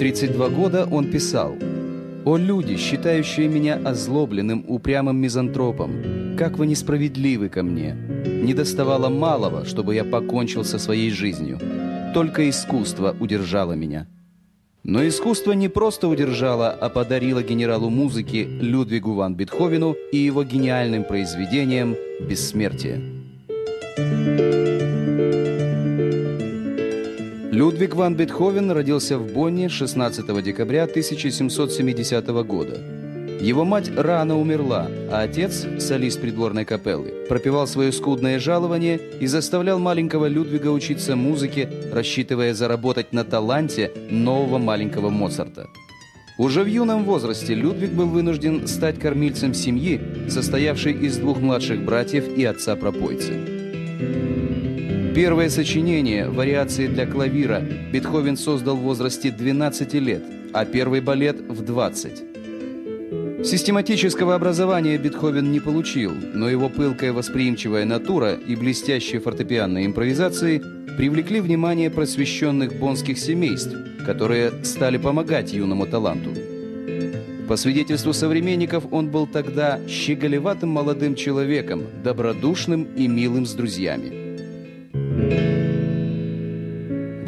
32 года он писал «О люди, считающие меня озлобленным, упрямым мизантропом, как вы несправедливы ко мне! Не доставало малого, чтобы я покончил со своей жизнью. Только искусство удержало меня». Но искусство не просто удержало, а подарило генералу музыки Людвигу ван Бетховену и его гениальным произведениям «Бессмертие». Людвиг ван Бетховен родился в Бонне 16 декабря 1770 года. Его мать рано умерла, а отец, солист придворной капеллы, пропивал свое скудное жалование и заставлял маленького Людвига учиться музыке, рассчитывая заработать на таланте нового маленького Моцарта. Уже в юном возрасте Людвиг был вынужден стать кормильцем семьи, состоявшей из двух младших братьев и отца-пропойцы. Первое сочинение, вариации для клавира, Бетховен создал в возрасте 12 лет, а первый балет в 20. Систематического образования Бетховен не получил, но его пылкая восприимчивая натура и блестящие фортепианные импровизации привлекли внимание просвещенных бонских семейств, которые стали помогать юному таланту. По свидетельству современников, он был тогда щеголеватым молодым человеком, добродушным и милым с друзьями.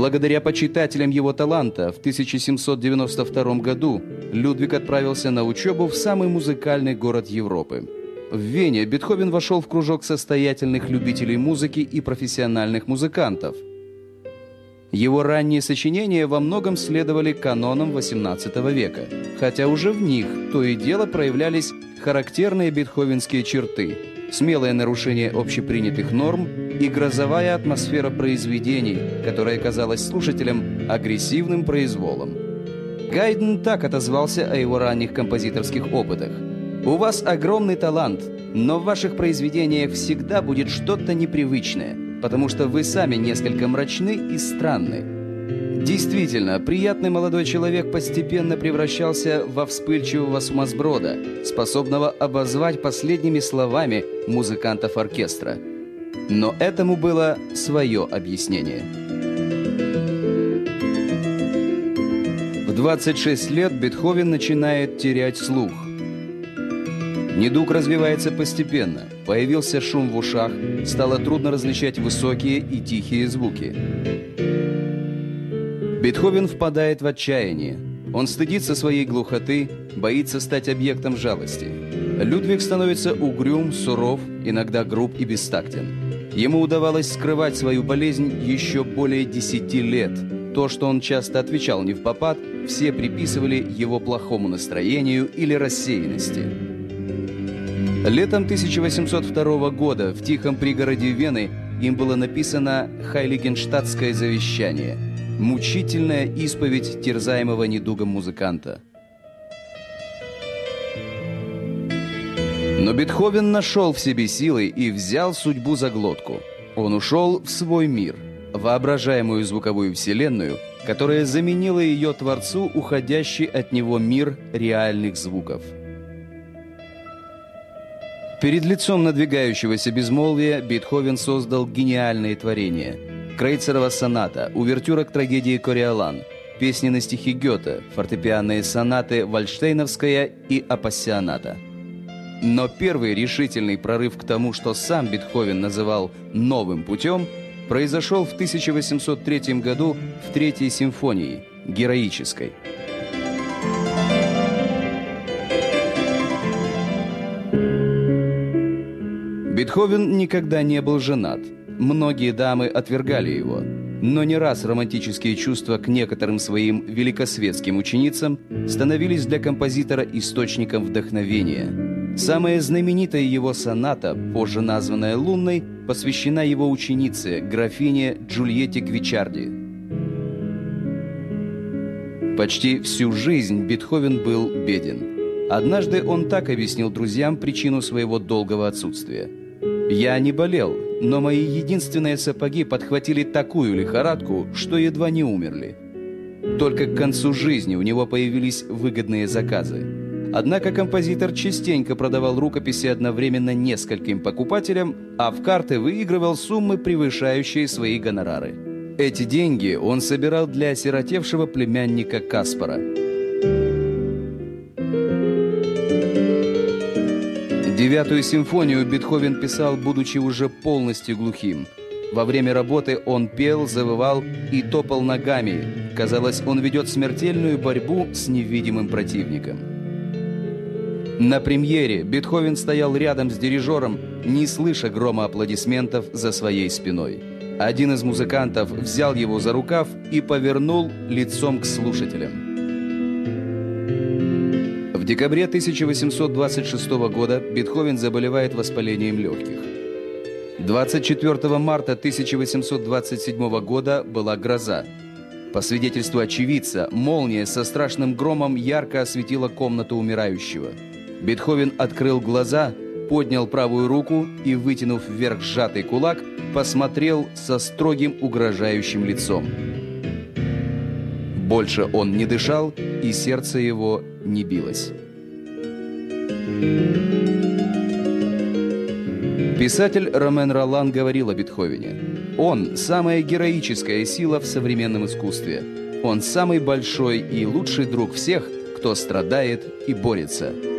Благодаря почитателям его таланта в 1792 году Людвиг отправился на учебу в самый музыкальный город Европы. В Вене Бетховен вошел в кружок состоятельных любителей музыки и профессиональных музыкантов. Его ранние сочинения во многом следовали канонам XVIII века, хотя уже в них то и дело проявлялись характерные бетховенские черты – смелое нарушение общепринятых норм и грозовая атмосфера произведений, которая казалась слушателям агрессивным произволом. Гайден так отозвался о его ранних композиторских опытах. «У вас огромный талант, но в ваших произведениях всегда будет что-то непривычное, потому что вы сами несколько мрачны и странны. Действительно, приятный молодой человек постепенно превращался во вспыльчивого сумасброда, способного обозвать последними словами музыкантов оркестра. Но этому было свое объяснение. В 26 лет Бетховен начинает терять слух. Недуг развивается постепенно. Появился шум в ушах, стало трудно различать высокие и тихие звуки. Бетховен впадает в отчаяние. Он стыдится своей глухоты, боится стать объектом жалости. Людвиг становится угрюм, суров, иногда груб и бестактен. Ему удавалось скрывать свою болезнь еще более десяти лет. То, что он часто отвечал не в попад, все приписывали его плохому настроению или рассеянности. Летом 1802 года в тихом пригороде Вены им было написано «Хайлигенштадтское завещание», Мучительная исповедь терзаемого недугом музыканта. Но Бетховен нашел в себе силы и взял судьбу за глотку. Он ушел в свой мир, воображаемую звуковую вселенную, которая заменила ее творцу уходящий от него мир реальных звуков. Перед лицом надвигающегося безмолвия Бетховен создал гениальные творения – Крейцерова соната, увертюра к трагедии «Кориолан», песни на стихи Гёте, фортепианные сонаты Вальштейновская и Апассионата. Но первый решительный прорыв к тому, что сам Бетховен называл «новым путем», произошел в 1803 году в Третьей симфонии, героической. Бетховен никогда не был женат – Многие дамы отвергали его, но не раз романтические чувства к некоторым своим великосветским ученицам становились для композитора источником вдохновения. Самая знаменитая его соната, позже названная «Лунной», посвящена его ученице, графине Джульетте Гвичарди. Почти всю жизнь Бетховен был беден. Однажды он так объяснил друзьям причину своего долгого отсутствия. «Я не болел, но мои единственные сапоги подхватили такую лихорадку, что едва не умерли. Только к концу жизни у него появились выгодные заказы. Однако композитор частенько продавал рукописи одновременно нескольким покупателям, а в карты выигрывал суммы, превышающие свои гонорары. Эти деньги он собирал для осиротевшего племянника Каспара. Девятую симфонию Бетховен писал, будучи уже полностью глухим. Во время работы он пел, завывал и топал ногами. Казалось, он ведет смертельную борьбу с невидимым противником. На премьере Бетховен стоял рядом с дирижером, не слыша грома аплодисментов за своей спиной. Один из музыкантов взял его за рукав и повернул лицом к слушателям. В декабре 1826 года Бетховен заболевает воспалением легких. 24 марта 1827 года была гроза. По свидетельству очевидца, молния со страшным громом ярко осветила комнату умирающего. Бетховен открыл глаза, поднял правую руку и, вытянув вверх сжатый кулак, посмотрел со строгим угрожающим лицом. Больше он не дышал, и сердце его не билось. Писатель Ромен Ролан говорил о Бетховене. Он – самая героическая сила в современном искусстве. Он самый большой и лучший друг всех, кто страдает и борется –